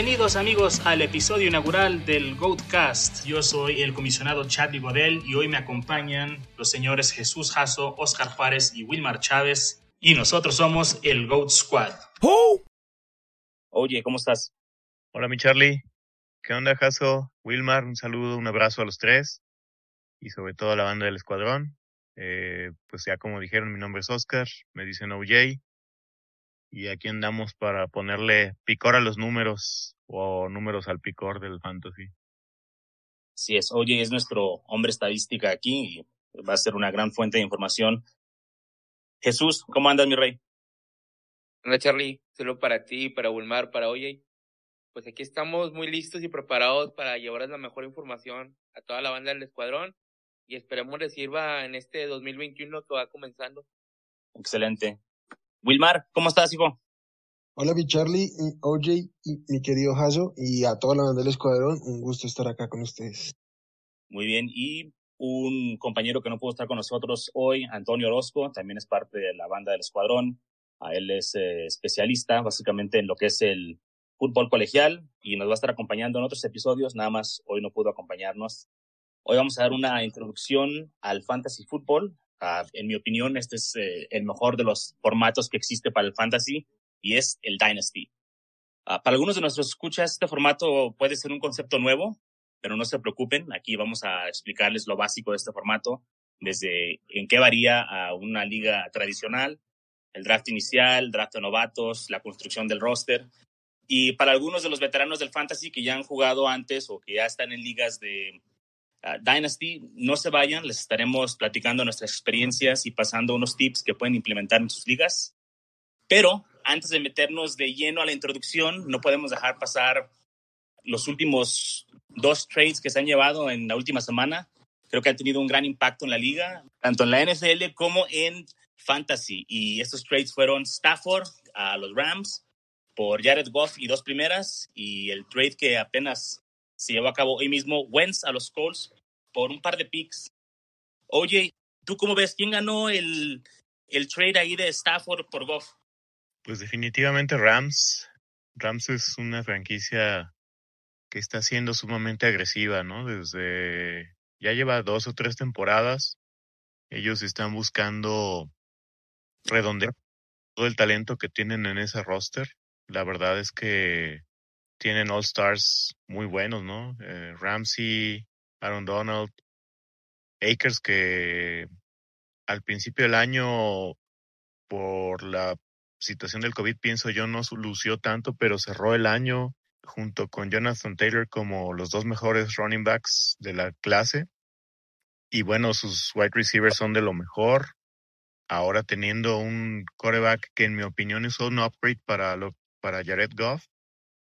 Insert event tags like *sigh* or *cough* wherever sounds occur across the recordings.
Bienvenidos amigos al episodio inaugural del Goatcast. Yo soy el comisionado Charlie Godel y hoy me acompañan los señores Jesús Jasso, Oscar Juárez y Wilmar Chávez y nosotros somos el Goat Squad. Oye, ¿cómo estás? Hola mi Charlie. ¿Qué onda Jasso? Wilmar, un saludo, un abrazo a los tres y sobre todo a la banda del escuadrón. Eh, pues ya como dijeron, mi nombre es Oscar, me dicen OJ y aquí andamos para ponerle picor a los números o números al picor del fantasy. Sí es, oye, es nuestro hombre estadística aquí y va a ser una gran fuente de información. Jesús, ¿cómo andas, mi rey? Hola, Charlie. Solo para ti, para Wilmar, para Oye. Pues aquí estamos muy listos y preparados para llevarles la mejor información a toda la banda del escuadrón y esperemos les sirva en este 2021 que va comenzando. Excelente. Wilmar, ¿cómo estás, hijo? Hola, mi Charlie, OJ y mi querido Jaso y a toda la banda del escuadrón. Un gusto estar acá con ustedes. Muy bien. Y un compañero que no pudo estar con nosotros hoy, Antonio Orozco, también es parte de la banda del escuadrón. A él es eh, especialista básicamente en lo que es el fútbol colegial y nos va a estar acompañando en otros episodios. Nada más hoy no pudo acompañarnos. Hoy vamos a dar una introducción al fantasy fútbol, Uh, en mi opinión, este es eh, el mejor de los formatos que existe para el fantasy y es el Dynasty. Uh, para algunos de nuestros escuchas, este formato puede ser un concepto nuevo, pero no se preocupen. Aquí vamos a explicarles lo básico de este formato, desde en qué varía a una liga tradicional, el draft inicial, draft de novatos, la construcción del roster. Y para algunos de los veteranos del fantasy que ya han jugado antes o que ya están en ligas de Ah, Dynasty, no se vayan, les estaremos platicando nuestras experiencias y pasando unos tips que pueden implementar en sus ligas. Pero antes de meternos de lleno a la introducción, no podemos dejar pasar los últimos dos trades que se han llevado en la última semana. Creo que han tenido un gran impacto en la liga, tanto en la NFL como en Fantasy. Y estos trades fueron Stafford a los Rams por Jared Goff y dos primeras, y el trade que apenas se llevó a cabo hoy mismo Wentz a los Colts por un par de picks. Oye, ¿tú cómo ves? ¿Quién ganó el, el trade ahí de Stafford por Goff? Pues definitivamente Rams. Rams es una franquicia que está siendo sumamente agresiva, ¿no? Desde ya lleva dos o tres temporadas. Ellos están buscando redondear todo el talento que tienen en ese roster. La verdad es que tienen All Stars muy buenos, ¿no? Eh, Ramsey, Aaron Donald, Akers, que al principio del año, por la situación del COVID, pienso yo, no lució tanto, pero cerró el año junto con Jonathan Taylor como los dos mejores running backs de la clase. Y bueno, sus wide receivers son de lo mejor. Ahora teniendo un quarterback que en mi opinión es un upgrade para, para Jared Goff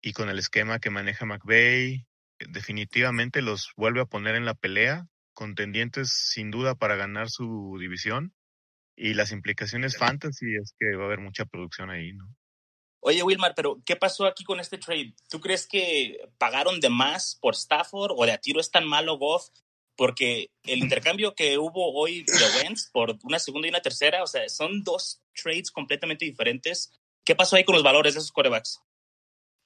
y con el esquema que maneja McVeigh, definitivamente los vuelve a poner en la pelea, contendientes sin duda para ganar su división. Y las implicaciones fantasy es que va a haber mucha producción ahí, ¿no? Oye, Wilmar, pero ¿qué pasó aquí con este trade? ¿Tú crees que pagaron de más por Stafford o de a tiro es tan malo Goff? Porque el *laughs* intercambio que hubo hoy de Wentz por una segunda y una tercera, o sea, son dos trades completamente diferentes. ¿Qué pasó ahí con los valores de esos corebacks?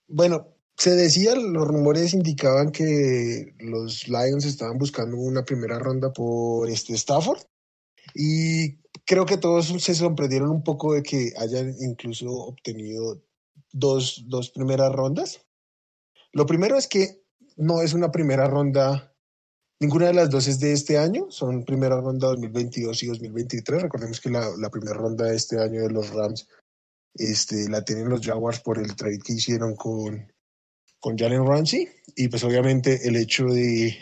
Bueno, se decía, los rumores indicaban que los Lions estaban buscando una primera ronda por este Stafford y creo que todos se sorprendieron un poco de que hayan incluso obtenido dos, dos primeras rondas. Lo primero es que no es una primera ronda, ninguna de las dos es de este año, son primera ronda 2022 y 2023. Recordemos que la, primera ronda de este año de los Rams este, la tienen los Jaguars por el trade que hicieron con, con Jalen Ramsey. Y pues obviamente el hecho de,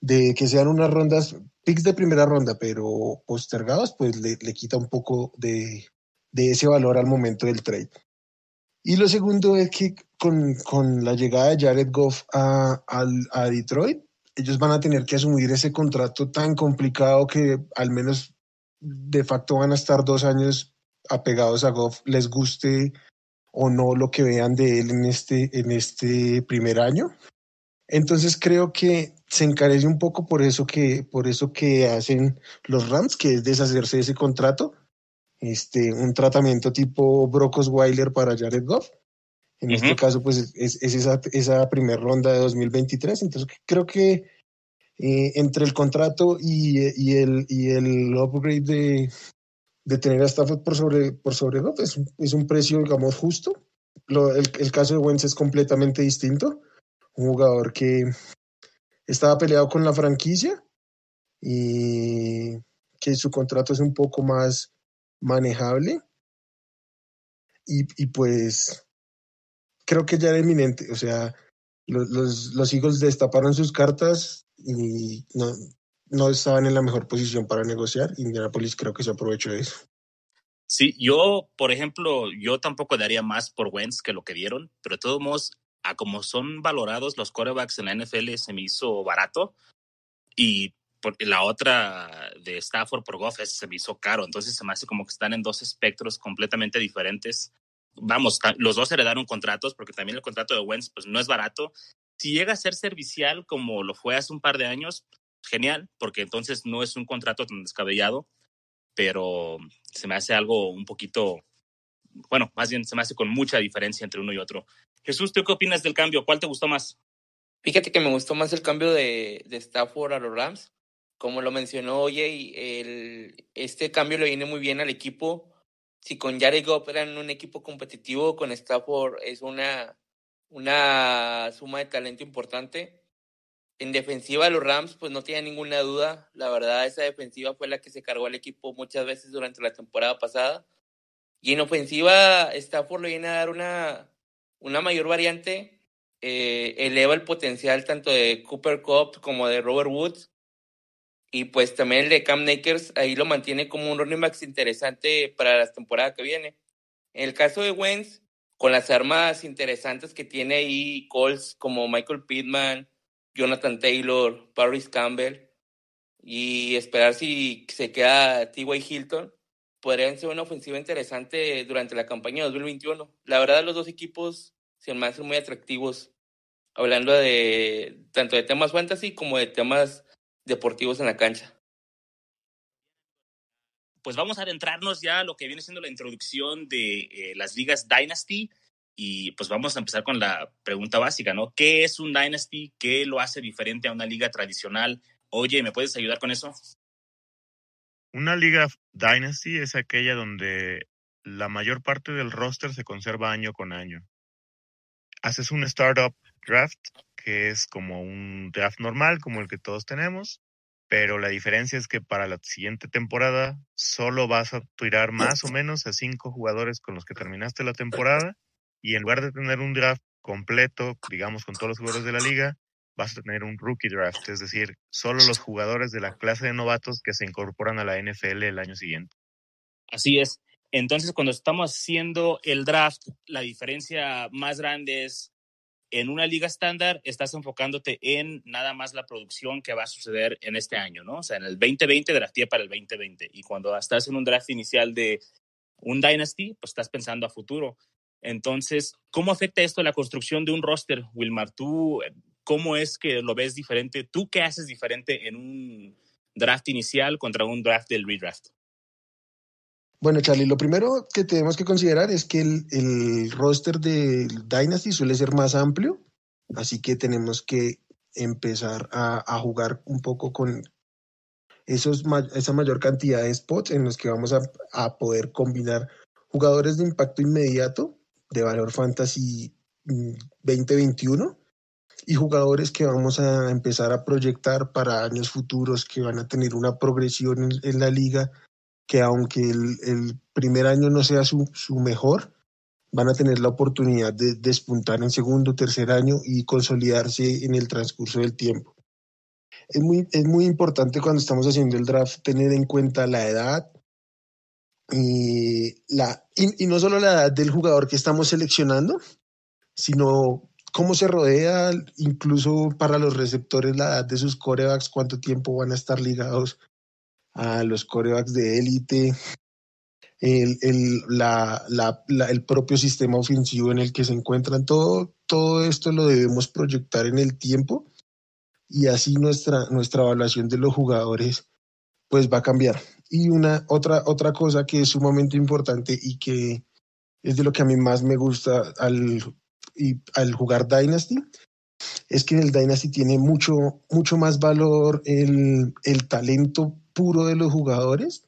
de que sean unas rondas, picks de primera ronda, pero postergadas, pues le, le quita un poco de, de, ese valor al momento del trade. Y lo segundo es que con, con la llegada de Jared Goff a, a, a Detroit, ellos van a tener que asumir ese contrato tan complicado que al menos de facto van a estar dos años apegados a Goff, les guste o no lo que vean de él en este, en este primer año. Entonces creo que se encarece un poco por eso que, por eso que hacen los Rams, que es deshacerse de ese contrato, este, un tratamiento tipo Brocos Weiler para Jared Goff. En este caso, pues es, esa, esa primera ronda de 2023. Entonces, creo que eh, entre el contrato y, y, el, y el upgrade de, de tener a Stafford por sobre, por sobre es, es un precio, digamos, justo. Lo, el, el, caso de Wentz es completamente distinto. Un jugador que estaba peleado con la franquicia y que su contrato es un poco más manejable. Y, y pues creo que ya era inminente. O sea, los, los, los Eagles destaparon sus cartas y no, no estaban en la mejor posición para negociar. Indianapolis creo que se aprovechó de eso. Sí, yo, por ejemplo, yo tampoco daría más por Wentz que lo que dieron, pero de todos modos, a como son valorados los quarterbacks en la NFL, se me hizo barato. Y la otra de Stafford por Goff se me hizo caro. Entonces se me hace como que están en dos espectros completamente diferentes. Vamos, los dos heredaron contratos porque también el contrato de Wentz pues no es barato. Si llega a ser servicial como lo fue hace un par de años, genial, porque entonces no es un contrato tan descabellado, pero se me hace algo un poquito, bueno, más bien se me hace con mucha diferencia entre uno y otro. Jesús, ¿tú qué opinas del cambio? ¿Cuál te gustó más? Fíjate que me gustó más el cambio de, de Stafford a los Rams. Como lo mencionó Oye, este cambio le viene muy bien al equipo. Si con Jared Goff eran un equipo competitivo, con Stafford es una, una suma de talento importante. En defensiva, los Rams, pues no tiene ninguna duda. La verdad, esa defensiva fue la que se cargó al equipo muchas veces durante la temporada pasada. Y en ofensiva, Stafford le viene a dar una, una mayor variante. Eh, eleva el potencial tanto de Cooper Cup como de Robert Woods. Y pues también el de Cam Nakers ahí lo mantiene como un running back interesante para la temporada que viene. En el caso de Wentz, con las armas interesantes que tiene ahí Colts como Michael Pittman, Jonathan Taylor, Paris Campbell y esperar si se queda T.Y. Hilton, podrían ser una ofensiva interesante durante la campaña 2021. La verdad, los dos equipos se me hacen muy atractivos, hablando de tanto de temas fantasy como de temas deportivos en la cancha. Pues vamos a adentrarnos ya a lo que viene siendo la introducción de eh, las ligas Dynasty. Y pues vamos a empezar con la pregunta básica, ¿no? ¿Qué es un Dynasty? ¿Qué lo hace diferente a una liga tradicional? Oye, ¿me puedes ayudar con eso? Una liga Dynasty es aquella donde la mayor parte del roster se conserva año con año. Haces un startup draft, que es como un draft normal, como el que todos tenemos, pero la diferencia es que para la siguiente temporada solo vas a tirar más o menos a cinco jugadores con los que terminaste la temporada y en lugar de tener un draft completo, digamos, con todos los jugadores de la liga, vas a tener un rookie draft, es decir, solo los jugadores de la clase de novatos que se incorporan a la NFL el año siguiente. Así es. Entonces, cuando estamos haciendo el draft, la diferencia más grande es en una liga estándar estás enfocándote en nada más la producción que va a suceder en este año, ¿no? O sea, en el 2020 drafté para el 2020 y cuando estás en un draft inicial de un dynasty, pues estás pensando a futuro. Entonces, ¿cómo afecta esto la construcción de un roster, Wilmar? ¿Tú cómo es que lo ves diferente? ¿Tú qué haces diferente en un draft inicial contra un draft del redraft? Bueno, Charlie, lo primero que tenemos que considerar es que el, el roster de Dynasty suele ser más amplio, así que tenemos que empezar a, a jugar un poco con esos, esa mayor cantidad de spots en los que vamos a, a poder combinar jugadores de impacto inmediato de valor fantasy 2021 mm, y jugadores que vamos a empezar a proyectar para años futuros que van a tener una progresión en, la liga que aunque el, primer año no sea su, mejor, van a tener la oportunidad de despuntar en segundo, tercer año y consolidarse en el transcurso del tiempo. Es muy, es muy importante cuando estamos haciendo el draft tener en cuenta la edad, y, la, y, no solo la edad del jugador que estamos seleccionando, sino cómo se rodea, incluso para los receptores, la edad de sus corebacks, cuánto tiempo van a estar ligados a los corebacks de élite, el, el, la, la, el propio sistema ofensivo en el que se encuentran. Todo, todo esto lo debemos proyectar en el tiempo y así nuestra, nuestra evaluación de los jugadores pues va a cambiar. Y una otra, otra cosa que es sumamente importante y que es de lo que a mí más me gusta al y al jugar Dynasty es que en el Dynasty tiene mucho, mucho más valor el, el talento puro de los jugadores,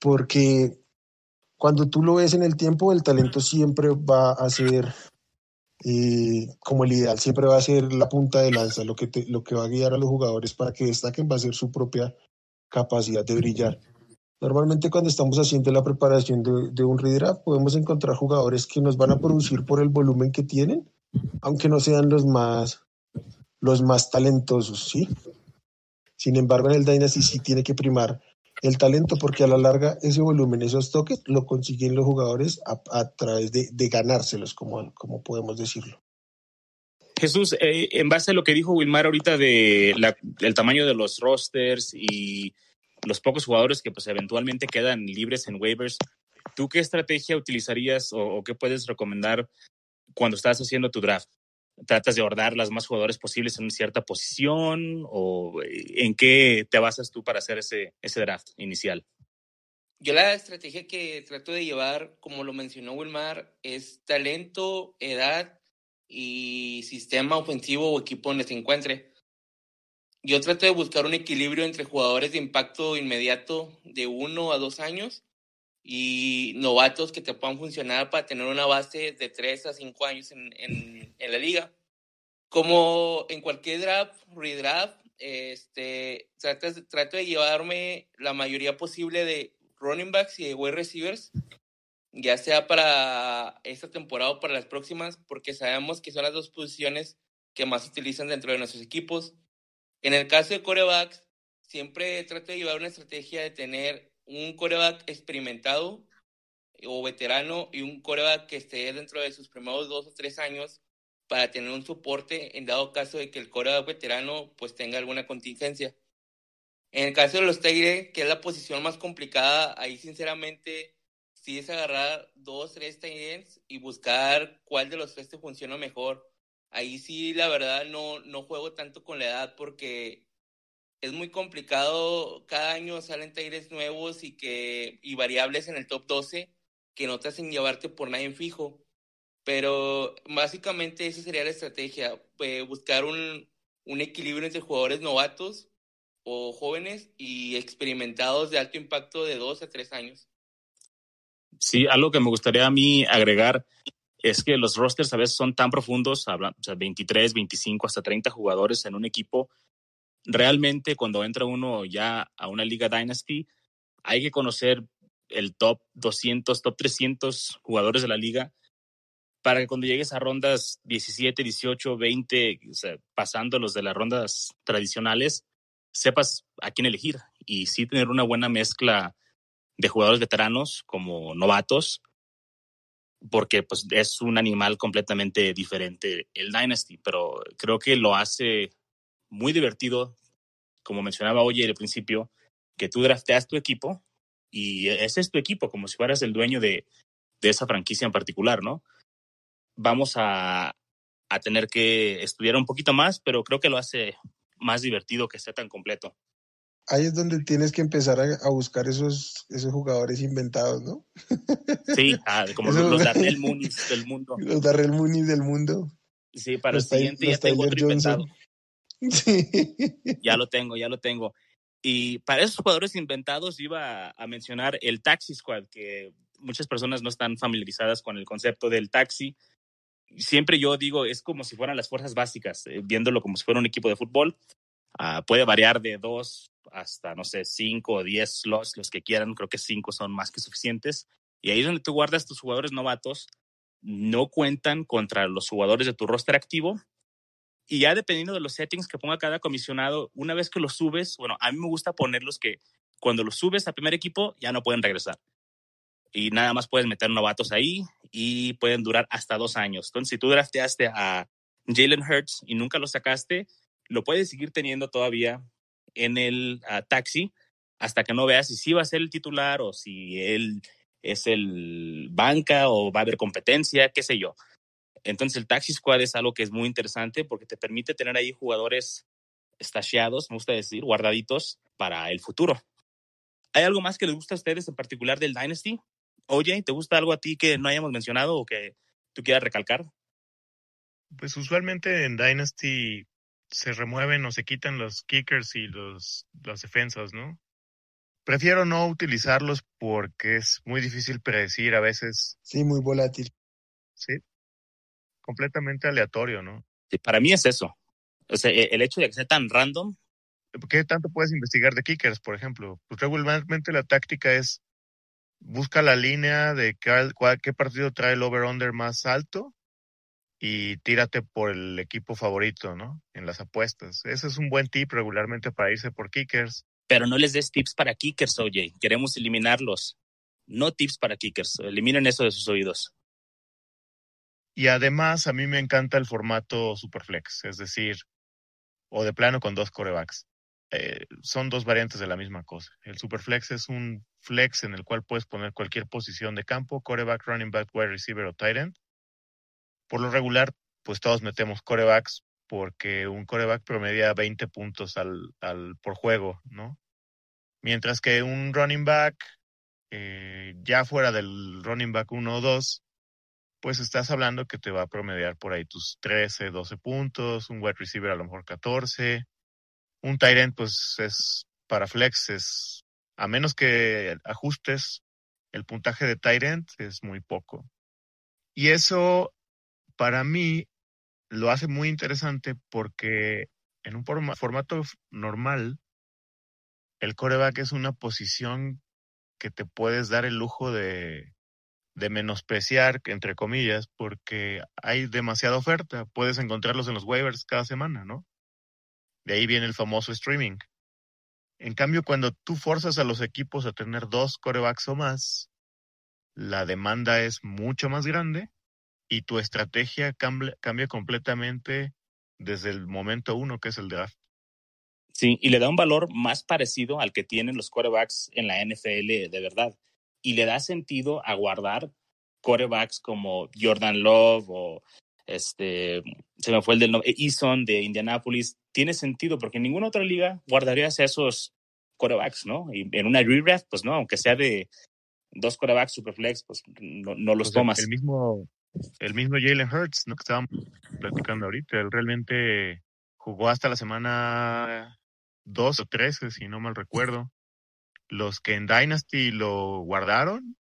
porque cuando tú lo ves en el tiempo, el talento siempre va a ser eh, como el ideal, siempre va a ser la punta de lanza, lo que, te, lo que va a guiar a los jugadores para que destaquen va a ser su propia capacidad de brillar. Normalmente cuando estamos haciendo la preparación de, de un redraft podemos encontrar jugadores que nos van a producir por el volumen que tienen, aunque no sean los más, los más talentosos, ¿sí? Sin embargo, en el Dynasty sí tiene que primar el talento porque a la larga ese volumen, esos toques, lo consiguen los jugadores a, a través de, de, ganárselos, como, como podemos decirlo. Jesús, eh, en base a lo que dijo Wilmar ahorita de la, el tamaño de los rosters y los pocos jugadores que pues eventualmente quedan libres en waivers, ¿tú qué estrategia utilizarías o, qué puedes recomendar cuando estás haciendo tu draft? ¿Tratas de ordenar las más jugadores posibles en cierta posición? ¿O eh, en qué te basas tú para hacer ese, ese draft inicial? Yo la estrategia que trato de llevar, como lo mencionó Wilmar, es talento, edad y sistema ofensivo o equipo donde se encuentre. Yo trato de buscar un equilibrio entre jugadores de impacto inmediato de uno a dos años y novatos que te puedan funcionar para tener una base de 3 a 5 años en, en, en, la liga. Como en cualquier draft, redraft, este, trato, trato de llevarme la mayoría posible de running backs y de wide receivers, ya sea para esta temporada o para las próximas, porque sabemos que son las dos posiciones que más se utilizan dentro de nuestros equipos. En el caso de corebacks, siempre trato de llevar una estrategia de tener un coreback experimentado o veterano y un coreback que esté dentro de sus primeros dos o tres años para tener un soporte en dado caso de que el coreback veterano pues tenga alguna contingencia. En el caso de los Tigres, que es la posición más complicada, ahí sinceramente sí es agarrar dos, tres Tigres y buscar cuál de los tres te funciona mejor. Ahí sí, la verdad, no, no juego tanto con la edad porque es muy complicado. Cada año salen Tigres nuevos y, que, y variables en el top 12 que no te hacen llevarte por nadie fijo. Pero básicamente esa sería la estrategia, eh, buscar un, un equilibrio entre jugadores novatos o jóvenes y experimentados de alto impacto de dos a tres años. Sí, algo que me gustaría a mí agregar es que los rosters a veces son tan profundos, o sea, 23, 25, hasta 30 jugadores en un equipo, realmente cuando entra uno ya a una liga Dynasty, hay que conocer el top 200, top 300 jugadores de la liga para que cuando llegues a rondas 17, 18, 20, o sea, pasando los de las rondas tradicionales, sepas a quién elegir. Y sí tener una buena mezcla de jugadores veteranos como novatos, porque pues es un animal completamente diferente el Dynasty, pero creo que lo hace muy divertido, como mencionaba hoy al principio, que tú drafteas tu equipo y ese es tu equipo, como si fueras el dueño de, de esa franquicia en particular, ¿no? Vamos a, a tener que estudiar un poquito más, pero creo que lo hace más divertido que sea tan completo. Ahí es donde tienes que empezar a, a buscar esos, esos jugadores inventados, ¿no? *laughs* Sí, ah, como los, los Darrell *laughs* Moonies del mundo. Los Darrell Moonies del mundo. Sí, para los el siguiente ya tengo otro inventado. *laughs* Sí. Ya lo tengo, ya lo tengo. Y para esos jugadores inventados iba a mencionar el Taxi Squad, que muchas personas no están familiarizadas con el concepto del taxi. Siempre yo digo, es como si fueran las fuerzas básicas, eh, viéndolo como si fuera un equipo de fútbol. Uh, puede variar de dos hasta, no sé, cinco o diez slots, los que quieran. Creo que cinco son más que suficientes. Y ahí es donde tú guardas tus jugadores novatos. No cuentan contra los jugadores de tu roster activo y ya dependiendo de los settings que ponga cada comisionado, una vez que los subes, bueno, a mí me gusta ponerlos que cuando los subes al primer equipo ya no pueden regresar. Y nada más puedes meter novatos ahí y pueden durar hasta dos años. Entonces, si tú drafteaste a Jalen Hurts y nunca lo sacaste, lo puedes seguir teniendo todavía en el uh, taxi hasta que no veas si sí va a ser el titular o si él es el banca o va a haber competencia, qué sé yo. Entonces el Taxi Squad es algo que es muy interesante porque te permite tener ahí jugadores estasheados, me gusta decir, guardaditos para el futuro. ¿Hay algo más que les gusta a ustedes en particular del Dynasty? Oye, ¿te gusta algo a ti que no hayamos mencionado o que tú quieras recalcar? Pues usualmente en Dynasty se remueven o se quitan los kickers y los, las defensas, ¿no? Prefiero no utilizarlos porque es muy difícil predecir a veces. Sí, muy volátil. Sí. Completamente aleatorio, ¿no? Sí, para mí es eso. O sea, e, el hecho de que sea tan random. ¿Qué tanto puedes investigar de kickers, por ejemplo? Pues regularmente la táctica es busca la línea de qué, qué partido trae el over-under más alto y tírate por el equipo favorito, ¿no? En las apuestas. Ese es un buen tip regularmente para irse por kickers. Pero no les des tips para kickers, oye. Queremos eliminarlos. No tips para kickers. Eliminen eso de sus oídos. Y además, a mí me encanta el formato Superflex, es decir, o de plano con dos corebacks. Eh, son dos variantes de la misma cosa. El Superflex es un flex en el cual puedes poner cualquier posición de campo, coreback, running back, wide receiver o tight end. Por lo regular, pues todos metemos corebacks porque un coreback promedia 20 puntos al, por juego, ¿no? Mientras que un running back, eh, ya fuera del running back 1 o 2, pues estás hablando que te va a promediar por ahí tus 13, 12 puntos, un wide receiver a lo mejor 14, un tight end pues es para flex, es a menos que ajustes el puntaje de tight end, es muy poco. Y eso para mí lo hace muy interesante porque en un formato normal, el coreback es una posición que te puedes dar el lujo de, de menospreciar, entre comillas, porque hay demasiada oferta. Puedes encontrarlos en los waivers cada semana, ¿no? De ahí viene el famoso streaming. En cambio, cuando tú forzas a los equipos a tener dos corebacks o más, la demanda es mucho más grande y tu estrategia cambia, cambia completamente desde el momento uno, que es el draft. Sí, y le da un valor más parecido al que tienen los quarterbacks en la NFL de verdad. Y le da sentido a guardar quarterbacks como Jordan Love o este, se me fue el del nombre, Eason de Indianapolis. Tiene sentido porque en ninguna otra liga guardarías a esos quarterbacks, ¿no? Y en una redraft, pues no, aunque sea de dos quarterbacks superflex, pues no, no los tomas. El, mismo, el mismo Jalen Hurts, ¿no? Que estábamos platicando ahorita. Él realmente jugó hasta la semana 2 o 13, si no mal recuerdo. Los que en Dynasty lo guardaron,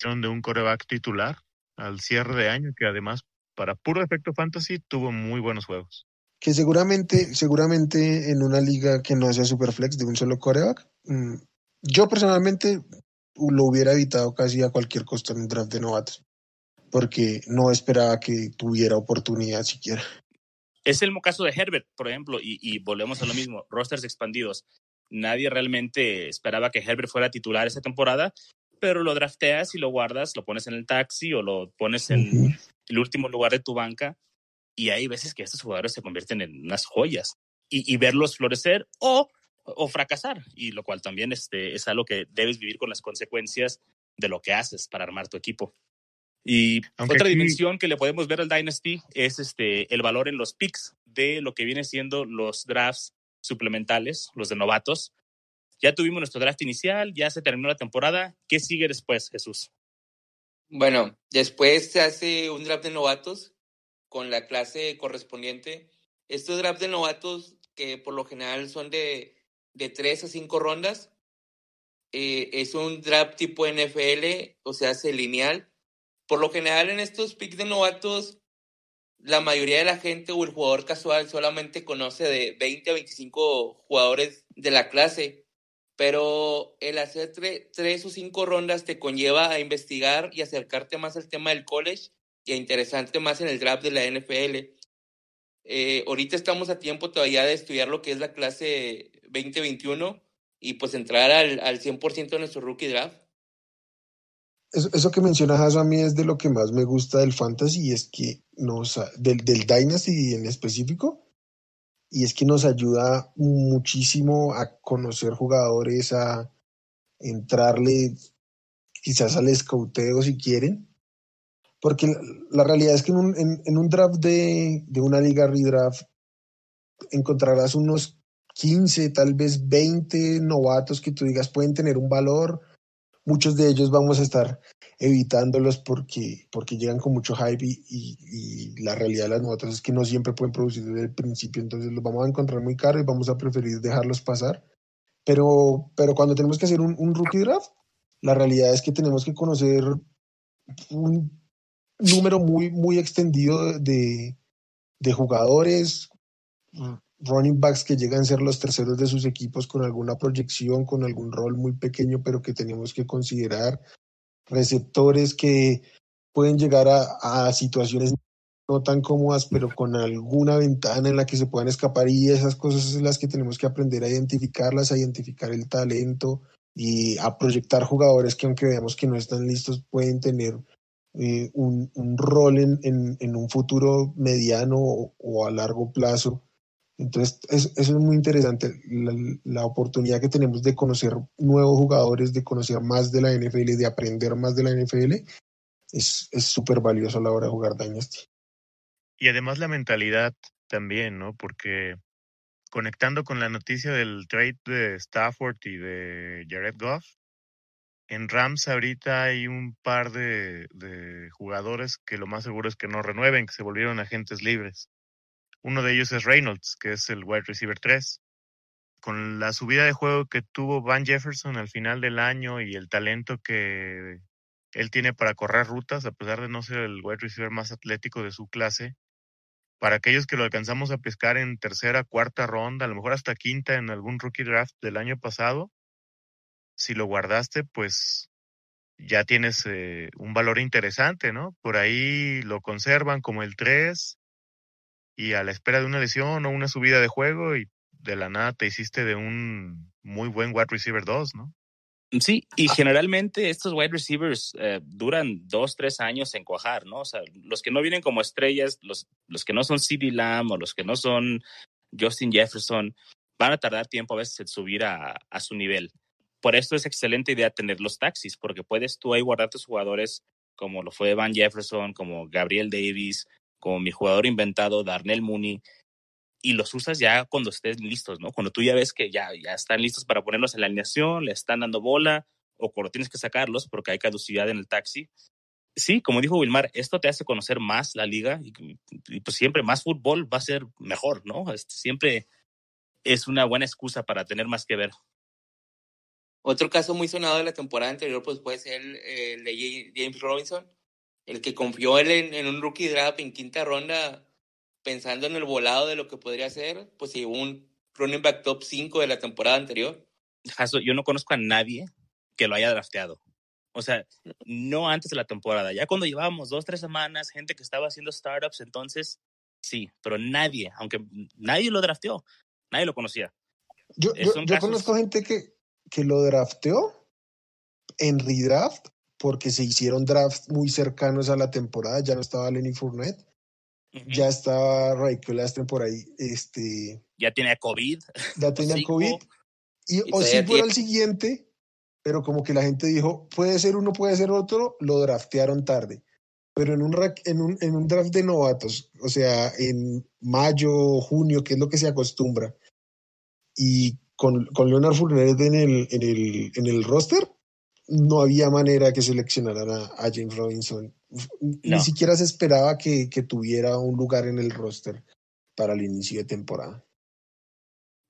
de un coreback titular al cierre de año, que además, para puro efecto fantasy, tuvo muy buenos juegos. Que seguramente, seguramente en una liga que no sea Superflex de un solo coreback, mm, yo personalmente lo hubiera evitado casi a cualquier costo en un draft de novatos, porque no esperaba que tuviera oportunidad siquiera. Es el caso de Herbert, por ejemplo, y, y volvemos a lo mismo, rosters expandidos. Nadie realmente esperaba que Herbert fuera titular esa temporada, pero lo drafteas y lo guardas, lo pones en el taxi o lo pones en el último lugar de tu banca. Y hay veces que estos jugadores se convierten en unas joyas y, y verlos florecer o, o fracasar, y lo cual también este, es algo que debes vivir con las consecuencias de lo que haces para armar tu equipo. Y Aunque otra aquí- dimensión que le podemos ver al Dynasty es este, el valor en los picks de lo que viene siendo los drafts suplementales, los de novatos. Ya tuvimos nuestro draft inicial, ya se terminó la temporada. ¿Qué sigue después, Jesús? Bueno, después se hace un draft de novatos con la clase correspondiente. Estos drafts de novatos, que por lo general son de, de 3 a 5 rondas, eh, es un draft tipo NFL, o sea, hace lineal. Por lo general en estos picks de novatos, la mayoría de la gente o el jugador casual solamente conoce de 20 a 25 jugadores de la clase pero el hacer tre- tres o cinco rondas te conlleva a investigar y acercarte más al tema del college y a interesarte más en el draft de la NFL. Eh, ahorita estamos a tiempo todavía de estudiar lo que es la clase 2021 y pues entrar al, al 100% de nuestro rookie draft. Eso, eso que mencionas, a mí es de lo que más me gusta del fantasy, es que nos, del, del Dynasty en específico, y es que nos ayuda muchísimo a conocer jugadores, a entrarle quizás al escauteo si quieren, porque la, realidad es que en un, en un draft de, de una liga redraft encontrarás unos 15, tal vez 20 novatos que tú digas pueden tener un valor, muchos de ellos vamos a estar evitándolos porque, porque llegan con mucho hype y, y, la realidad de las notas es que no siempre pueden producir desde el principio, entonces los vamos a encontrar muy caros y vamos a preferir dejarlos pasar. Pero, pero cuando tenemos que hacer un, un rookie draft, la realidad es que tenemos que conocer un número muy, muy extendido de, de jugadores, running backs que llegan a ser los terceros de sus equipos con alguna proyección, con algún rol muy pequeño, pero que tenemos que considerar, receptores que pueden llegar a, situaciones no tan cómodas, pero con alguna ventana en la que se puedan escapar y esas cosas son las que tenemos que aprender a identificarlas, a identificar el talento y a proyectar jugadores que aunque veamos que no están listos pueden tener eh, un, rol en, un futuro mediano o, a largo plazo. Entonces, eso, es muy interesante, la, la, oportunidad que tenemos de conocer nuevos jugadores, de conocer más de la NFL, de aprender más de la NFL, es súper valioso a la hora de jugar Dynasty. Y además la mentalidad también, ¿no? Porque conectando con la noticia del trade de Stafford y de Jared Goff, en Rams ahorita hay un par de, de, jugadores que lo más seguro es que no renueven, que se volvieron agentes libres. Uno de ellos es Reynolds, que es el wide receiver 3. Con la subida de juego que tuvo Van Jefferson al final del año y el talento que él tiene para correr rutas, a pesar de no ser el wide receiver más atlético de su clase, para aquellos que lo alcanzamos a pescar en tercera, cuarta ronda, a lo mejor hasta quinta en algún rookie draft del año pasado, si lo guardaste, pues ya tienes eh, un valor interesante, ¿no? Por ahí lo conservan como el 3 y a la espera de una lesión o una subida de juego y de la nada te hiciste de un muy buen wide receiver 2, ¿no? Sí, y generalmente estos wide receivers eh, duran dos, tres años en cuajar, ¿no? O sea, los que no vienen como estrellas, los, los que no son CeeDee Lamb o los que no son Justin Jefferson, van a tardar tiempo a veces en subir a, a su nivel por esto es excelente idea tener los taxis, porque puedes tú ahí guardar tus jugadores como lo fue Van Jefferson, como Gabriel Davis, como mi jugador inventado, Darnell Mooney, y los usas ya cuando estés listos, ¿no? Cuando tú ya ves que ya, ya están listos para ponerlos en la alineación, le están dando bola, o cuando tienes que sacarlos porque hay caducidad en el taxi. Sí, como dijo Wilmar, esto te hace conocer más la liga y, pues siempre más fútbol va a ser mejor, ¿no? Este, siempre es una buena excusa para tener más que ver. Otro caso muy sonado de la temporada anterior pues puede ser el, de James Robinson, el que confió él en, un rookie draft en quinta ronda pensando en el volado de lo que podría ser, pues llegó un running back top 5 de la temporada anterior. Yo no conozco a nadie que lo haya drafteado. O sea, no antes de la temporada. Ya cuando llevábamos dos, tres semanas, gente que estaba haciendo startups, entonces sí, pero nadie, aunque nadie lo drafteó, nadie lo conocía. Yo, yo conozco gente que, que lo drafteó en redraft porque se hicieron drafts muy cercanos a la temporada, ya no estaba Lenny Fournette, ya estaba Ray Claston por ahí, este... Ya tenía COVID. Ya *laughs* tenía COVID. Y, o si fuera el siguiente, pero como que la gente dijo, puede ser uno, puede ser otro, lo draftearon tarde. Pero en un, en un, en un draft de novatos, o sea, en mayo, junio, que es lo que se acostumbra, y con, con Leonard Fournette en el, en, el, en el roster, no había manera que seleccionaran a, a James Robinson. Ni siquiera se esperaba que, que, tuviera un lugar en el roster para el inicio de temporada.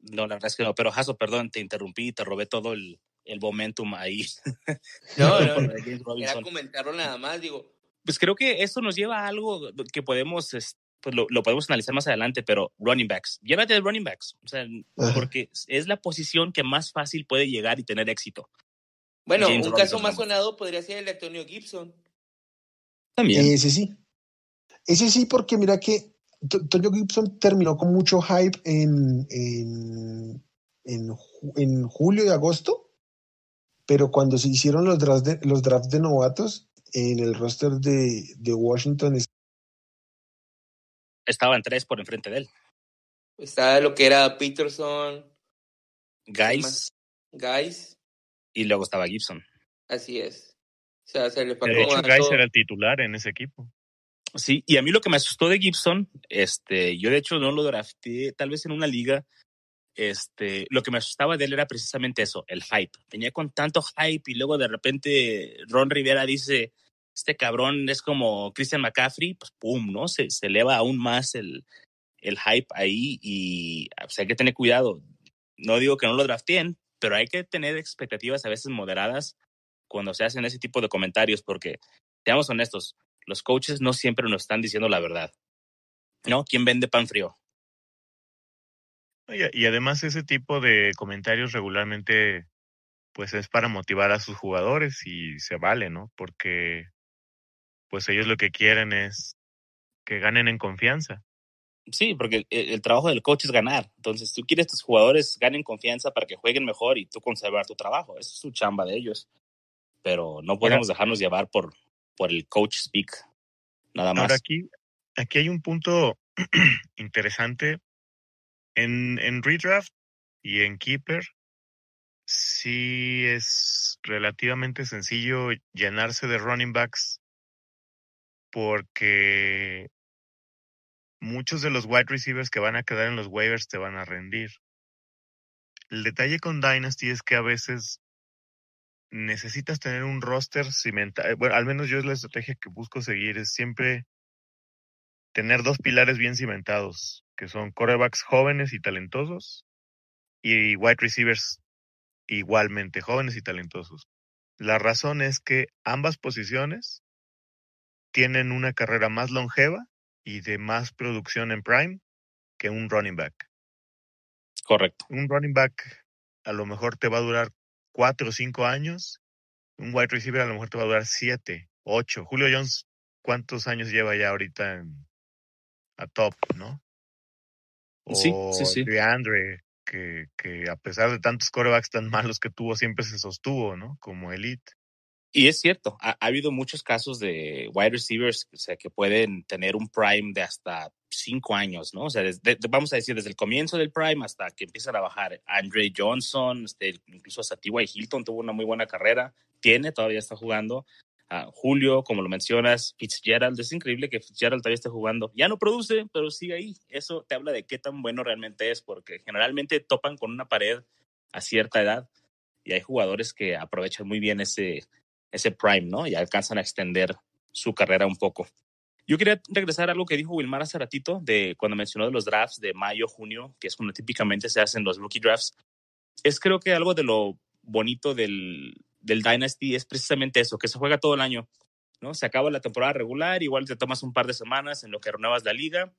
No, la verdad es que no, pero Jaso, perdón, te interrumpí, te robé todo el, el momentum ahí. *laughs* No, *laughs* no, no era comentarlo nada más, digo. Pues creo que esto nos lleva a algo que podemos pues lo, lo, podemos analizar más adelante, pero running backs, llévate de running backs, o sea, porque es la posición que más fácil puede llegar y tener éxito. Bueno, un caso más sonado podría ser el de Antonio Gibson. También. Ese sí. Ese sí, porque mira que Antonio Gibson terminó con mucho hype en, en, en, en julio y agosto, pero cuando se hicieron los drafts de, los drafts de novatos, en el roster de, de Washington estaban tres por enfrente de él. Estaba lo que era Peterson, Guys. Guys. Y luego estaba Gibson. Así es. O sea, se le de hecho, Guys era el titular en ese equipo. Sí, y a mí lo que me asustó de Gibson, este, yo de hecho no lo drafté, tal vez en una liga, este, lo que me asustaba de él era precisamente eso, el hype. Venía con tanto hype y luego de repente Ron Rivera dice, este cabrón es como Christian McCaffrey, pues pum, ¿no? Se, se eleva aún más el, el hype ahí y pues, hay que tener cuidado. No digo que no lo drafteen, pero hay que tener expectativas a veces moderadas cuando se hacen ese tipo de comentarios porque, seamos honestos, los coaches no siempre nos están diciendo la verdad. ¿No? ¿Quién vende pan frío? Y, además ese tipo de comentarios regularmente pues es para motivar a sus jugadores y se vale, ¿no? Porque pues ellos lo que quieren es que ganen en confianza. Sí, porque el, trabajo del coach es ganar. Entonces, tú quieres que tus jugadores ganen confianza para que jueguen mejor y tú conservar tu trabajo. Esa es su chamba de ellos. Pero no podemos dejarnos llevar por, por el coach speak. Nada más. Ahora aquí, aquí hay un punto *clears throat* interesante en, en redraft y en keeper, sí es relativamente sencillo llenarse de running backs porque muchos de los wide receivers que van a quedar en los waivers te van a rendir. El detalle con Dynasty es que a veces necesitas tener un roster cimentado. Bueno, al menos yo es la estrategia que busco seguir, es siempre tener dos pilares bien cimentados que son corebacks jóvenes y talentosos y wide receivers igualmente jóvenes y talentosos. La razón es que ambas posiciones tienen una carrera más longeva y de más producción en prime que un running back. Correcto. Un running back a lo mejor te va a durar cuatro o cinco años. Un wide receiver a lo mejor te va a durar siete, ocho. Julio Jones, ¿cuántos años lleva ya ahorita en, a top, no? sí, sí, sí. Andre, que, que a pesar de tantos corebacks tan malos que tuvo, siempre se sostuvo, ¿no? Como elite. Y es cierto, ha, habido muchos casos de wide receivers o sea, que pueden tener un prime de hasta cinco años, ¿no? O sea, vamos a decir, desde el comienzo del prime hasta que empiezan a bajar. Andre Johnson, este, incluso hasta T.Y. Hilton tuvo una muy buena carrera, tiene, todavía está jugando. Julio, como lo mencionas, Fitzgerald, es increíble que Fitzgerald todavía esté jugando. Ya no produce, pero sigue ahí. Eso te habla de qué tan bueno realmente es, porque generalmente topan con una pared a cierta edad y hay jugadores que aprovechan muy bien ese, ese prime, ¿no? Y alcanzan a extender su carrera un poco. Yo quería regresar a algo que dijo Wilmar hace ratito, de cuando mencionó de los drafts de mayo, junio, que es cuando típicamente se hacen los rookie drafts. Es creo que algo de lo bonito del, del Dynasty es precisamente eso, que se juega todo el año. ¿no? Se acaba la temporada regular, igual te tomas un par de semanas en lo que renuevas la liga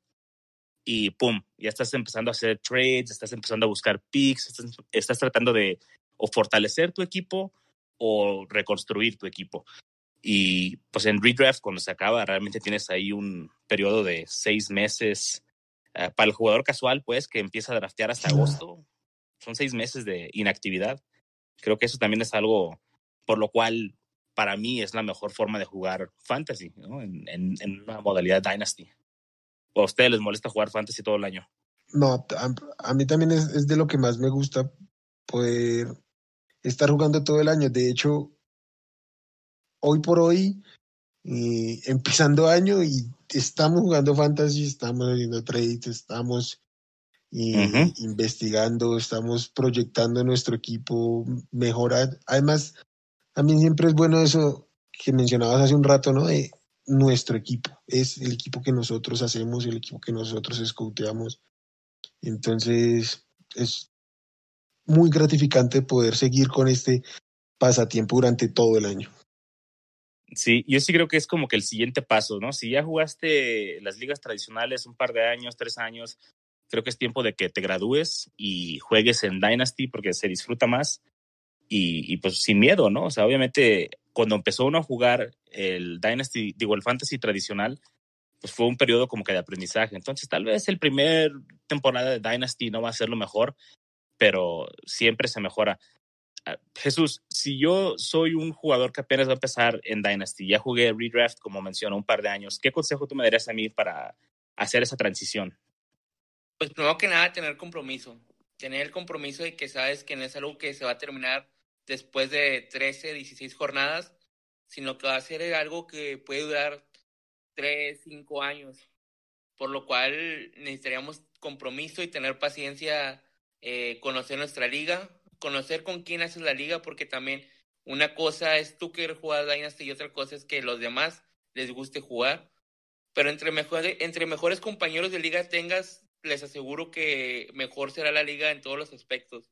y pum, ya estás empezando a hacer trades, estás empezando a buscar picks, estás, estás tratando de o fortalecer tu equipo o reconstruir tu equipo. Y pues en redraft, cuando se acaba, realmente tienes ahí un periodo de seis meses. Eh, para el jugador casual, pues, que empieza a draftear hasta agosto, son seis meses de inactividad. Creo que eso también es algo por lo cual para mí es la mejor forma de jugar fantasy, ¿no? En, en, una modalidad Dynasty. ¿O a ustedes les molesta jugar fantasy todo el año? No, a, mí también es, es, de lo que más me gusta poder estar jugando todo el año. De hecho, hoy por hoy, eh, *laughs* empezando año y estamos jugando fantasy, estamos haciendo trades, estamos eh, investigando, estamos proyectando nuestro equipo, mejorar. Además, también siempre es bueno eso que mencionabas hace un rato, ¿no? De nuestro equipo. Es el equipo que nosotros hacemos, el equipo que nosotros escouteamos. Entonces, es muy gratificante poder seguir con este pasatiempo durante todo el año. Sí, yo sí creo que es como que el siguiente paso, ¿no? Si ya jugaste las ligas tradicionales un par de años, tres años, creo que es tiempo de que te gradúes y juegues en Dynasty porque se disfruta más y, pues sin miedo, ¿no? O sea, obviamente cuando empezó uno a jugar el Dynasty, digo, el Fantasy tradicional, pues fue un periodo como que de aprendizaje. Entonces, tal vez el primer temporada de Dynasty no va a ser lo mejor, pero siempre se mejora. Ah, Jesús, si yo soy un jugador que apenas va a empezar en Dynasty, ya jugué Redraft, como mencionó, un par de años, ¿qué consejo tú me darías a mí para hacer esa transición? Pues primero que nada, tener compromiso. Tener el compromiso de que sabes que no es algo que se va a terminar después de 13, 16 jornadas, sino que va a ser algo que puede durar 3, 5 años, por lo cual necesitaríamos compromiso y tener paciencia eh, conocer nuestra liga, conocer con quién haces la liga, porque también una cosa es tú querer jugar Dynasty y otra cosa es que los demás les guste jugar. Pero entre, mejores, entre mejores compañeros de liga tengas, les aseguro que mejor será la liga en todos los aspectos.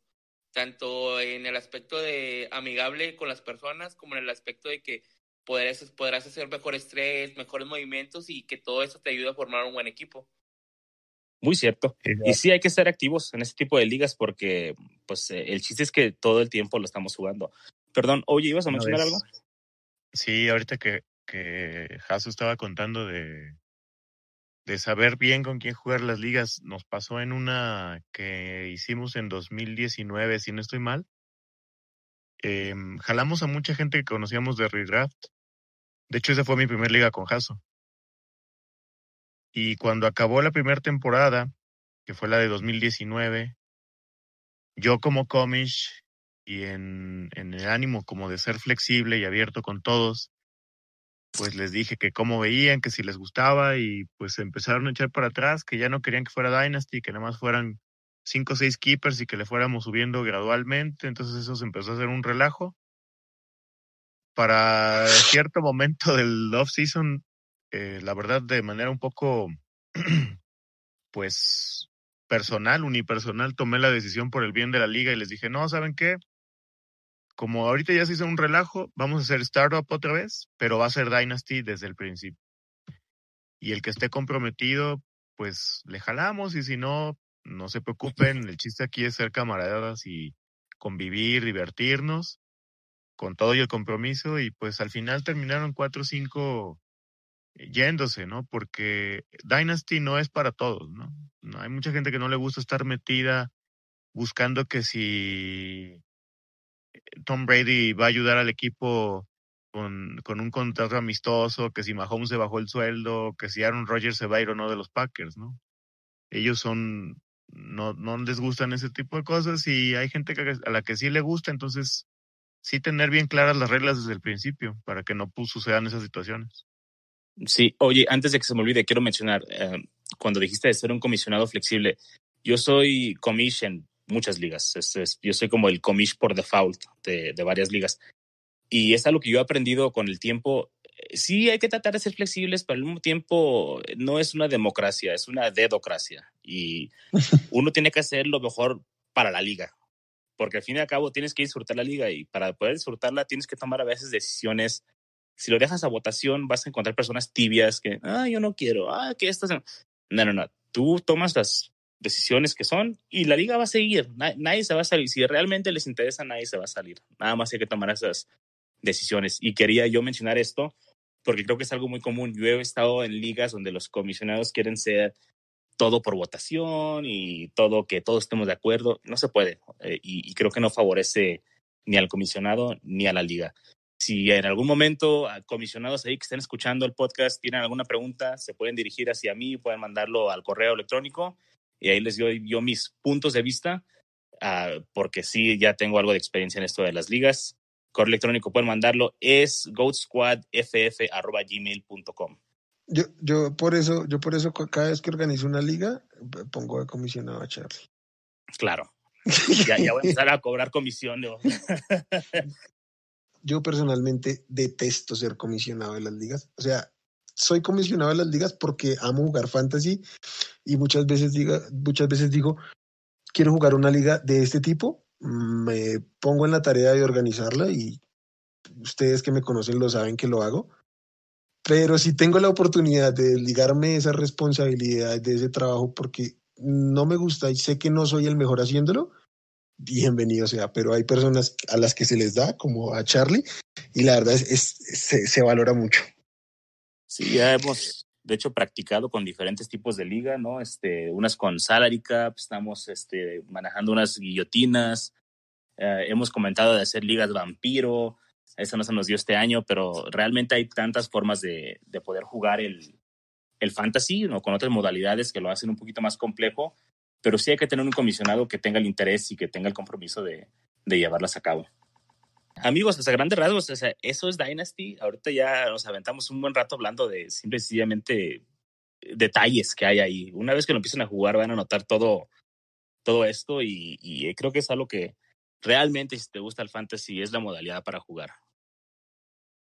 Tanto en el aspecto de amigable con las personas, como en el aspecto de que podrás, podrás hacer mejor estrés, mejores movimientos y que todo eso te ayude a formar un buen equipo. Muy cierto. Y sí hay que estar activos en ese tipo de ligas porque pues eh, el chiste es que todo el tiempo lo estamos jugando. Perdón, oye, ¿ibas a mencionar algo? Sí, ahorita que, que Jaso estaba contando de, de saber bien con quién jugar las ligas, nos pasó en una que hicimos en 2019, si no estoy mal. Em, jalamos a mucha gente que conocíamos de Redraft. De hecho, esa fue mi primera liga con Jaso. Y cuando acabó la primera temporada, que fue la de 2019, yo como comish y en, en el ánimo como de ser flexible y abierto con todos, pues les dije que cómo veían, que si les gustaba y pues empezaron a echar para atrás, que ya no querían que fuera Dynasty, que nada más fueran cinco o seis keepers y que le fuéramos subiendo gradualmente, entonces eso se empezó a hacer un relajo. Para cierto momento del off-season eh, la verdad, de manera un poco, *clears throat* pues, personal, unipersonal, tomé la decisión por el bien de la liga y les dije, no, ¿saben qué? Como ahorita ya se hizo un relajo, vamos a hacer Startup otra vez, pero va a ser Dynasty desde el principio. Y el que esté comprometido, pues le jalamos y si no, no se preocupen, el chiste aquí es ser camaradas y convivir, divertirnos con todo y el compromiso y pues al final terminaron cuatro o cinco yéndose, ¿no? Porque Dynasty no es para todos, ¿no? ¿no? Hay mucha gente que no le gusta estar metida buscando que si Tom Brady va a ayudar al equipo con, con un contrato amistoso, que si Mahomes se bajó el sueldo, que si Aaron Rodgers se va a ir o no de los Packers, ¿no? Ellos son, no, no les gustan ese tipo de cosas y hay gente que, a la que sí le gusta, entonces sí tener bien claras las reglas desde el principio para que no sucedan esas situaciones. Sí, oye, antes de que se me olvide, quiero mencionar, eh, cuando dijiste de ser un comisionado flexible, yo soy comish en muchas ligas. yo soy como el comish por default de, de, varias ligas. Y es algo que yo he aprendido con el tiempo. Sí, hay que tratar de ser flexibles, pero al mismo tiempo no es una democracia, es una dedocracia. Y *laughs* uno tiene que hacer lo mejor para la liga. Porque al fin y al cabo tienes que disfrutar la liga y para poder disfrutarla tienes que tomar a veces decisiones si lo dejas a votación, vas a encontrar personas tibias que, ah, yo no quiero, ah, que estas. No, no, no. Tú tomas las decisiones que son y la liga va a seguir. Nadie se va a salir. Si realmente les interesa, nadie se va a salir. Nada más hay que tomar esas decisiones. Y quería yo mencionar esto porque creo que es algo muy común. Yo he estado en ligas donde los comisionados quieren ser todo por votación y todo que todos estemos de acuerdo. No se puede. Eh, y, y, creo que no favorece ni al comisionado ni a la liga. Si en algún momento comisionados ahí que estén escuchando el podcast tienen alguna pregunta, se pueden dirigir hacia mí, pueden mandarlo al correo electrónico y ahí les doy yo mis puntos de vista, uh, porque sí, ya tengo algo de experiencia en esto de las ligas. Correo electrónico pueden mandarlo, es goatsquadff.gmail.com. Yo, yo por eso, yo por eso cada vez que organizo una liga, pongo de comisionado a Charlie. Claro. *laughs* ya, ya voy a empezar a cobrar comisión. ¿no? *laughs* yo personalmente detesto ser comisionado de las ligas. O sea, soy comisionado de las ligas porque amo jugar fantasy y muchas veces digo, muchas veces digo, quiero jugar una liga de este tipo, me pongo en la tarea de organizarla y ustedes que me conocen lo saben que lo hago. Pero si tengo la oportunidad de ligarme esa responsabilidad de ese trabajo porque no me gusta y sé que no soy el mejor haciéndolo, bienvenido sea, pero hay personas a las que se les da, como a Charlie, y la verdad es, se, se, valora mucho. Sí, ya hemos, de hecho, practicado con diferentes tipos de liga, ¿no? Este, unas con salary cap, estamos este, manejando unas guillotinas, eh, hemos comentado de hacer ligas vampiro, eso no se nos dio este año, pero realmente hay tantas formas de, de poder jugar el, el fantasy, ¿no? Con otras modalidades que lo hacen un poquito más complejo, pero sí hay que tener un comisionado que tenga el interés y que tenga el compromiso de, de llevarlas a cabo. Amigos, hasta grandes rasgos, o sea, eso es Dynasty. Ahorita ya nos aventamos un buen rato hablando de simple sencillamente detalles que hay ahí. Una vez que lo empiecen a jugar, van a notar todo, todo esto y, y creo que es algo que realmente si te gusta el fantasy es la modalidad para jugar.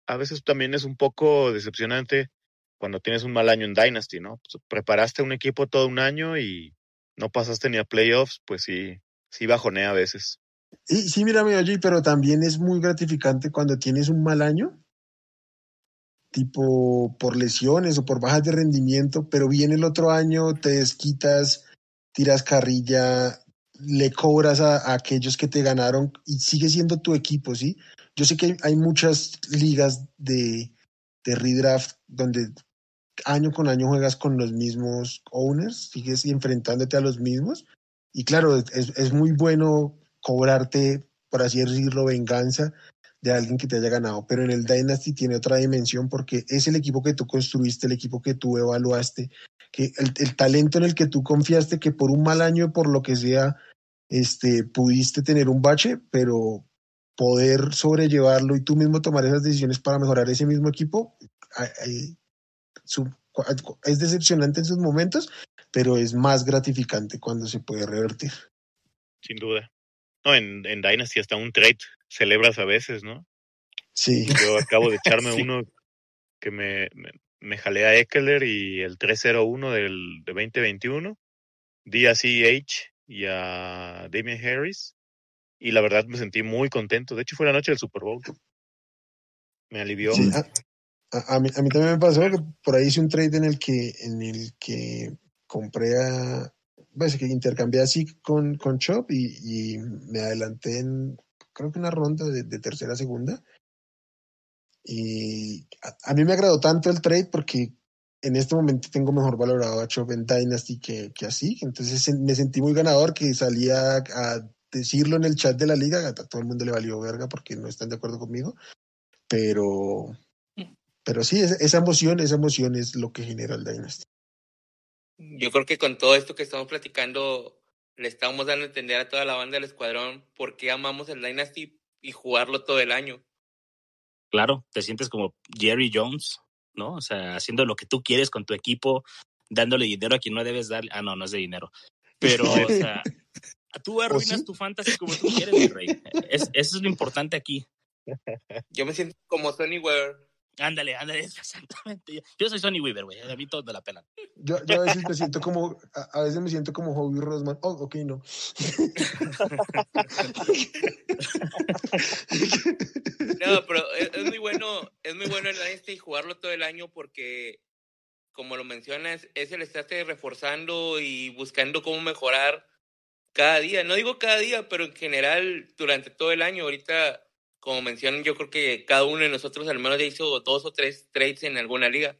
A veces también es un poco decepcionante cuando tienes un mal año en Dynasty, ¿no? Pues, preparaste un equipo todo un año y no pasaste ni a playoffs, pues sí, sí bajonea a veces. Y, sí, mira, pero también es muy gratificante cuando tienes un mal año, tipo por lesiones o por bajas de rendimiento, pero viene el otro año, te desquitas, tiras carrilla, le cobras a, aquellos que te ganaron y sigue siendo tu equipo, ¿sí? Yo sé que hay muchas ligas de, de redraft donde año con año juegas con los mismos owners, sigues enfrentándote a los mismos. Y claro, es, es muy bueno cobrarte, por así decirlo, venganza de alguien que te haya ganado. Pero en el Dynasty tiene otra dimensión porque es el equipo que tú construiste, el equipo que tú evaluaste, que el, el talento en el que tú confiaste, que por un mal año, por lo que sea, este, pudiste tener un bache, pero poder sobrellevarlo y tú mismo tomar esas decisiones para mejorar ese mismo equipo, es decepcionante en sus momentos, pero es más gratificante cuando se puede revertir. Sin duda. No, en, en Dynasty hasta un trade celebras a veces, ¿no? Sí. Yo acabo de echarme *laughs* uno que me, me, me jalé a Eckler y el 301 del, de 2021, di a CH y a Damian Harris, y la verdad me sentí muy contento. De hecho, fue la noche del Super Bowl. Me alivió. Sí, a, a, mí, a, mí, también me pasó que por ahí hice un trade en el que, en el que compré a, pues que intercambié así con, con Chop y, y, me adelanté en, creo que una ronda de, de tercera segunda. Y a, a, mí me agradó tanto el trade porque en este momento tengo mejor valorado a Chop en Dynasty que, que así. Entonces me sentí muy ganador que salía a decirlo en el chat de la liga, a todo el mundo le valió verga porque no están de acuerdo conmigo. Pero, pero sí, esa emoción, esa emoción es lo que genera el Dynasty. Yo creo que con todo esto que estamos platicando, le estamos dando a entender a toda la banda del escuadrón por qué amamos el Dynasty y jugarlo todo el año. Claro, te sientes como Jerry Jones, ¿no? O sea, haciendo lo que tú quieres con tu equipo, dándole dinero a quien no debes dar. Ah, no, no es de dinero. Pero, o sea, *laughs* tú arruinas sí? tu fantasy como tú quieres, mi rey. Es, eso es lo importante aquí. Yo me siento como Sonny Weaver. Ándale, ándale, *laughs* exactamente. Yo soy Sonny Weaver, güey. A mí todos me la pelan. Yo, yo a veces me siento como, a, a veces me siento como Hobby Rosman. Oh, ok, no. no, pero es, es, muy bueno, es muy bueno el y jugarlo todo el año porque, como lo mencionas, es el estarte reforzando y buscando cómo mejorar cada día. No digo cada día, pero en general durante todo el año. Ahorita como mencionan, yo creo que cada uno de nosotros al menos ya hizo dos o tres trades en alguna liga.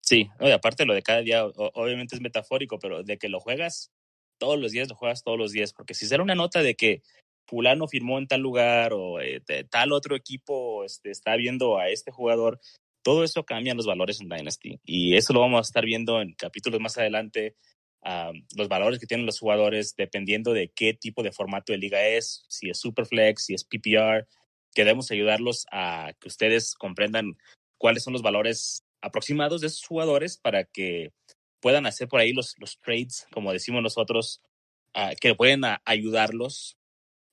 Sí, aparte lo de cada día, obviamente es metafórico, pero de que lo juegas todos los días, lo juegas todos los días, porque si será una nota de que fulano firmó en tal lugar o eh, tal otro equipo este, está viendo a este jugador, todo eso cambia los valores en Dynasty y eso lo vamos a estar viendo en capítulos más adelante Los valores que tienen los jugadores dependiendo de qué tipo de formato de liga es, si es Superflex, si es PPR. Queremos ayudarlos a que ustedes comprendan cuáles son los valores aproximados de esos jugadores para que puedan hacer por ahí los, trades, como decimos nosotros, uh, que pueden ayudarlos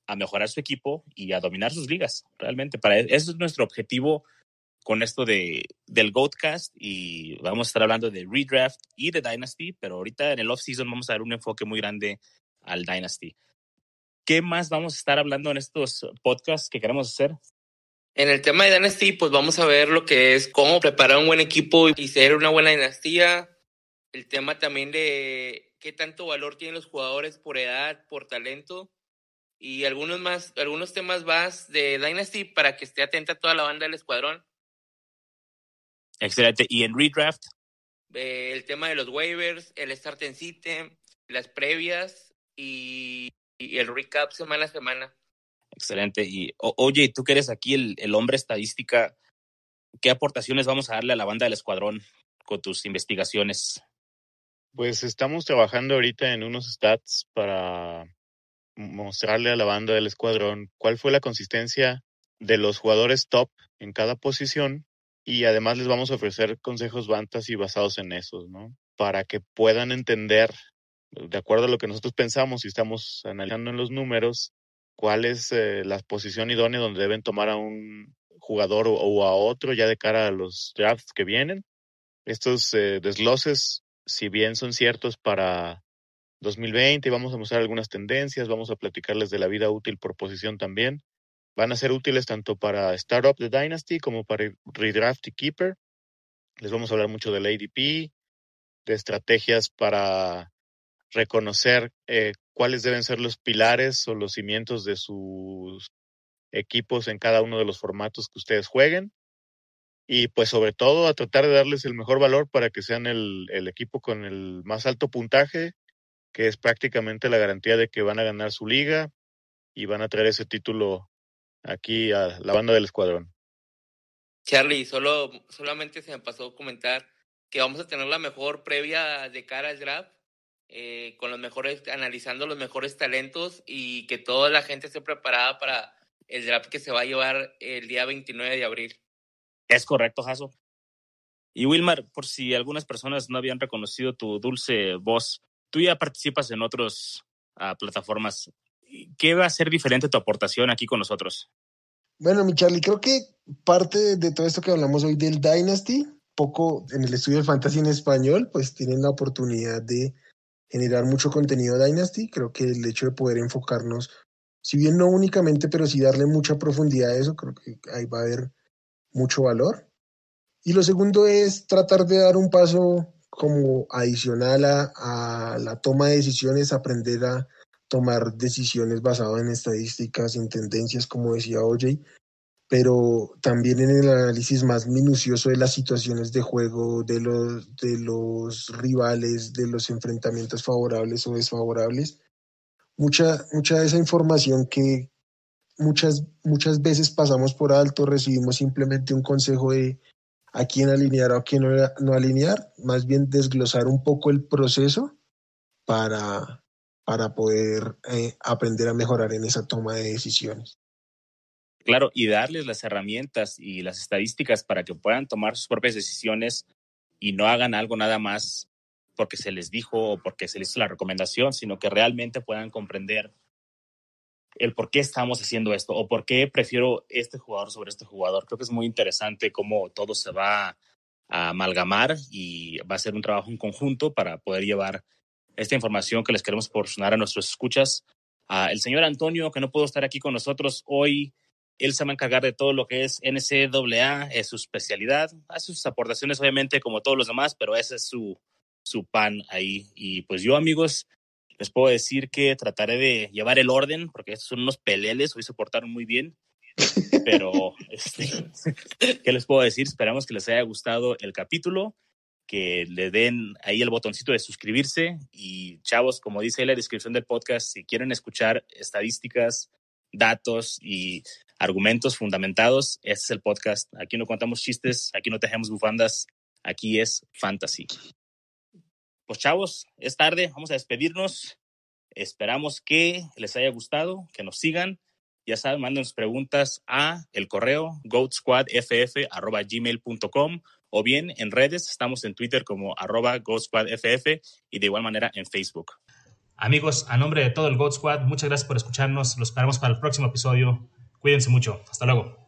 a mejorar su equipo y a dominar sus ligas. Realmente, para eso es nuestro objetivo con esto de, del Goatcast y vamos a estar hablando de Redraft y de Dynasty, pero ahorita en el off-season vamos a dar un enfoque muy grande al Dynasty. ¿Qué más vamos a estar hablando en estos podcasts que queremos hacer? En el tema de Dynasty, pues vamos a ver lo que es cómo preparar un buen equipo y ser una buena dinastía. El tema también de qué tanto valor tienen los jugadores por edad, por talento. Y algunos más, algunos temas más de Dynasty para que esté atenta toda la banda del escuadrón. Excelente. ¿Y en redraft? Eh, el tema de los waivers, el start en site, las previas y, y, el recap semana a semana. Excelente. Y o, oye, tú que eres aquí el, el, hombre estadística, ¿qué aportaciones vamos a darle a la banda del escuadrón con tus investigaciones? Pues estamos trabajando ahorita en unos stats para mostrarle a la banda del escuadrón cuál fue la consistencia de los jugadores top en cada posición y además les vamos a ofrecer consejos fantasy basados en esos, ¿no? Para que puedan entender de acuerdo a lo que nosotros pensamos y estamos analizando en los números, cuál es eh, la posición idónea donde deben tomar a un jugador o, a otro ya de cara a los drafts que vienen. Estos eh, desgloses, si bien son ciertos para 2020 y vamos a mostrar algunas tendencias, vamos a platicarles de la vida útil por posición también. Van a ser útiles tanto para Startup de Dynasty como para Redraft y Keeper. Les vamos a hablar mucho del ADP, de estrategias para reconocer eh, cuáles deben ser los pilares o los cimientos de sus equipos en cada uno de los formatos que ustedes jueguen. Y pues sobre todo a tratar de darles el mejor valor para que sean el equipo con el más alto puntaje, que es prácticamente la garantía de que van a ganar su liga y van a traer ese título aquí a la banda del escuadrón. Charlie, solo, solamente se me pasó comentar que vamos a tener la mejor previa de cara al draft, eh, con los mejores, analizando los mejores talentos y que toda la gente esté preparada para el draft que se va a llevar el día 29 de abril. Es correcto, Jaso. Y Wilmar, por si algunas personas no habían reconocido tu dulce voz, tú ya participas en otras ah, plataformas. ¿Qué va a ser diferente tu aportación aquí con nosotros? Bueno, mi Charlie, creo que parte de todo esto que hablamos hoy del Dynasty, poco en el estudio del Fantasy en español, pues tienen la oportunidad de generar mucho contenido Dynasty. Creo que el hecho de poder enfocarnos, si bien no únicamente, pero sí darle mucha profundidad a eso, creo que ahí va a haber mucho valor. Y lo segundo es tratar de dar un paso como adicional a, a la toma de decisiones, aprender a tomar decisiones basadas en estadísticas, en tendencias, como decía OJ, pero también en el análisis más minucioso de las situaciones de juego, de los, de los rivales, de los enfrentamientos favorables o desfavorables. Mucha, mucha de esa información que muchas, muchas veces pasamos por alto, recibimos simplemente un consejo de a quién alinear o a quién no, alinear, más bien desglosar un poco el proceso para, para poder eh, aprender a mejorar en esa toma de decisiones. Claro, y darles las herramientas y las estadísticas para que puedan tomar sus propias decisiones y no hagan algo nada más porque se les dijo o porque se les hizo la recomendación, sino que realmente puedan comprender el por qué estamos haciendo esto o por qué prefiero este jugador sobre este jugador. Creo que es muy interesante cómo todo se va a amalgamar y va a ser un trabajo en conjunto para poder llevar esta información que les queremos proporcionar a nuestros escuchas. el señor Antonio, que no pudo estar aquí con nosotros hoy, él se va a encargar de todo lo que es NCAA, es su especialidad. Hace sus aportaciones, obviamente, como todos los demás, pero ese es su, su pan ahí. Y pues yo, amigos, les puedo decir que trataré de llevar el orden, porque estos son unos peleles, hoy se portaron muy bien. Pero, *laughs* este, ¿qué les puedo decir? Esperamos que les haya gustado el capítulo, que le den ahí el botoncito de suscribirse. Y chavos, como dice en la descripción del podcast, si quieren escuchar estadísticas, datos y argumentos fundamentados. Este es el podcast. Aquí no contamos chistes, aquí no tejemos bufandas, aquí es fantasy. Pues chavos, es tarde, vamos a despedirnos. Esperamos que les haya gustado, que nos sigan. Ya saben, manden sus preguntas a el correo goatsquadff.gmail.com o bien en redes, estamos en Twitter como arroba goatsquadff y de igual manera en Facebook. Amigos, a nombre de todo el God Squad, muchas gracias por escucharnos. Los esperamos para el próximo episodio. Cuídense mucho. Hasta luego.